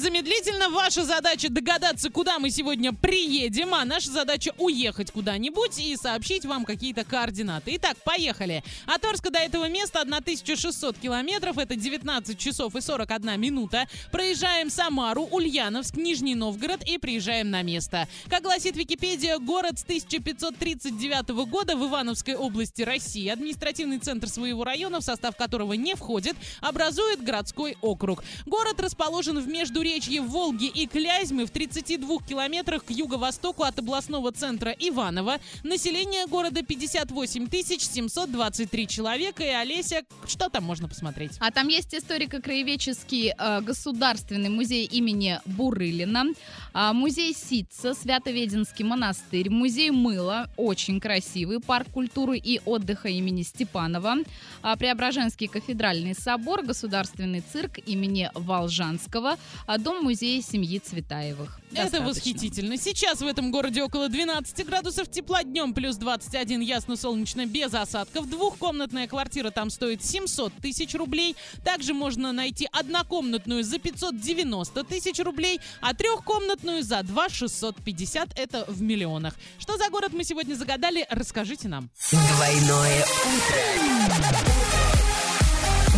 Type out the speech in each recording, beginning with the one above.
незамедлительно. Ваша задача догадаться, куда мы сегодня приедем, а наша задача уехать куда-нибудь и сообщить вам какие-то координаты. Итак, поехали. От Орска до этого места 1600 километров, это 19 часов и 41 минута. Проезжаем Самару, Ульяновск, Нижний Новгород и приезжаем на место. Как гласит Википедия, город с 1539 года в Ивановской области России. Административный центр своего района, в состав которого не входит, образует городской округ. Город расположен в междуречье Волги и Клязьмы в 32 километрах к юго-востоку от областного центра Иваново. Население города 58 723 человека. И Олеся, что там можно посмотреть? А там есть историко-краеведческий э, государственный музей имени Бурылина, э, музей Ситца, Свято-Веденский монастырь, музей мыла, очень красивый, парк культуры и отдыха имени Степанова, э, Преображенский кафедральный собор, государственный цирк имени Волжан Луганского, дом-музея семьи Цветаевых. Достаточно. Это восхитительно. Сейчас в этом городе около 12 градусов тепла, днем плюс 21, ясно-солнечно, без осадков. Двухкомнатная квартира там стоит 700 тысяч рублей. Также можно найти однокомнатную за 590 тысяч рублей, а трехкомнатную за 2 650. Это в миллионах. Что за город мы сегодня загадали, расскажите нам. Двойное утро.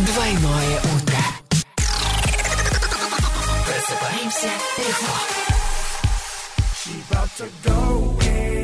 Двойное утро. Просыпаемся легко. She about to go in.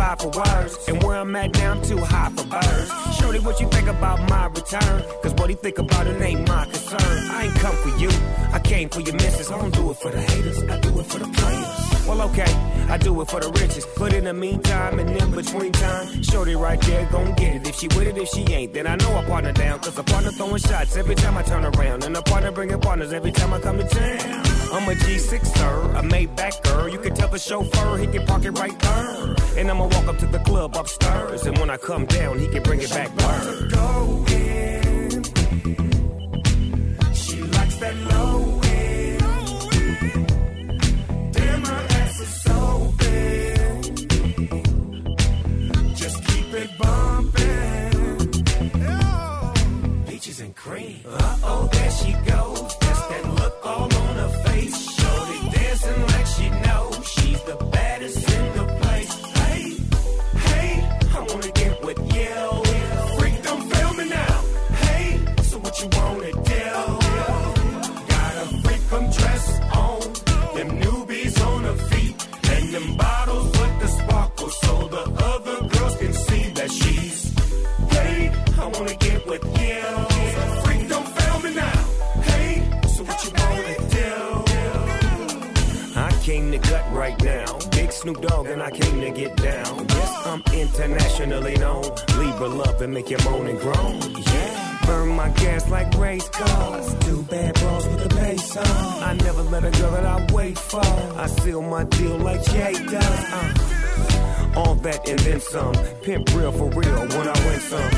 Fly for words, and where I'm at now, I'm too high for birds. Shorty, what you think about my return? Cause what he think about it ain't my concern. I ain't come for you, I came for your missus. I don't do it for the haters, I do it for the players. Well, okay, I do it for the riches. But in the meantime, and in between time, Shorty right there gon' get it. If she with it, if she ain't, then I know I partner down. Cause a partner throwing shots every time I turn around. And a partner bringing partners every time I come to town. I'm a G6er, a Maybach You can tell the chauffeur he can park it right there. And I'ma walk up to the club upstairs. And when I come down, he can bring it back word. Go in. Now. Big Snoop Dogg and I came to get down. Yes, I'm internationally known. Libra love and make you moan and groan. Yeah. Burn my gas like race cars. Two bad bras with a bass on. I never let a girl that I wait for. I seal my deal like Jay does. Uh. All that and then some. Pimp real for real when I win some.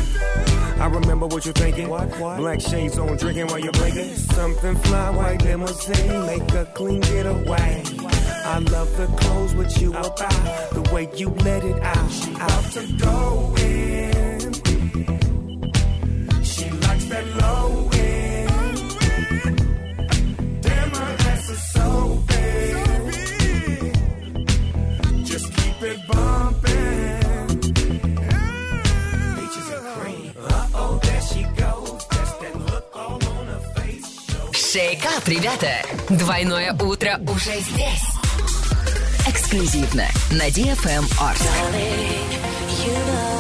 I remember what you're thinking. What, what? Black shades on, drinking while you're blinking. Something fly, white limousine, make a clean getaway. I love the clothes with you about, the way you let it out. She about to go in. She likes that low end. Damn, her ass is so big. Just keep it bumping. Peaches and cream. Uh oh, there she goes. That's that look all on her face. Шейкап, ребята! Двойное утро уже здесь эксклюзивно на DFM Орск. Эм you know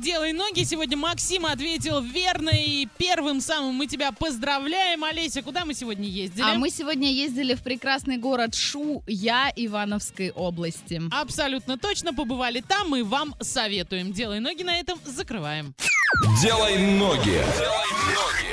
делай ноги». Сегодня Максим ответил верно. И первым самым мы тебя поздравляем. Олеся, куда мы сегодня ездили? А мы сегодня ездили в прекрасный город Шу, я Ивановской области. Абсолютно точно побывали там мы вам советуем. «Делай ноги» на этом закрываем. «Делай ноги». «Делай ноги».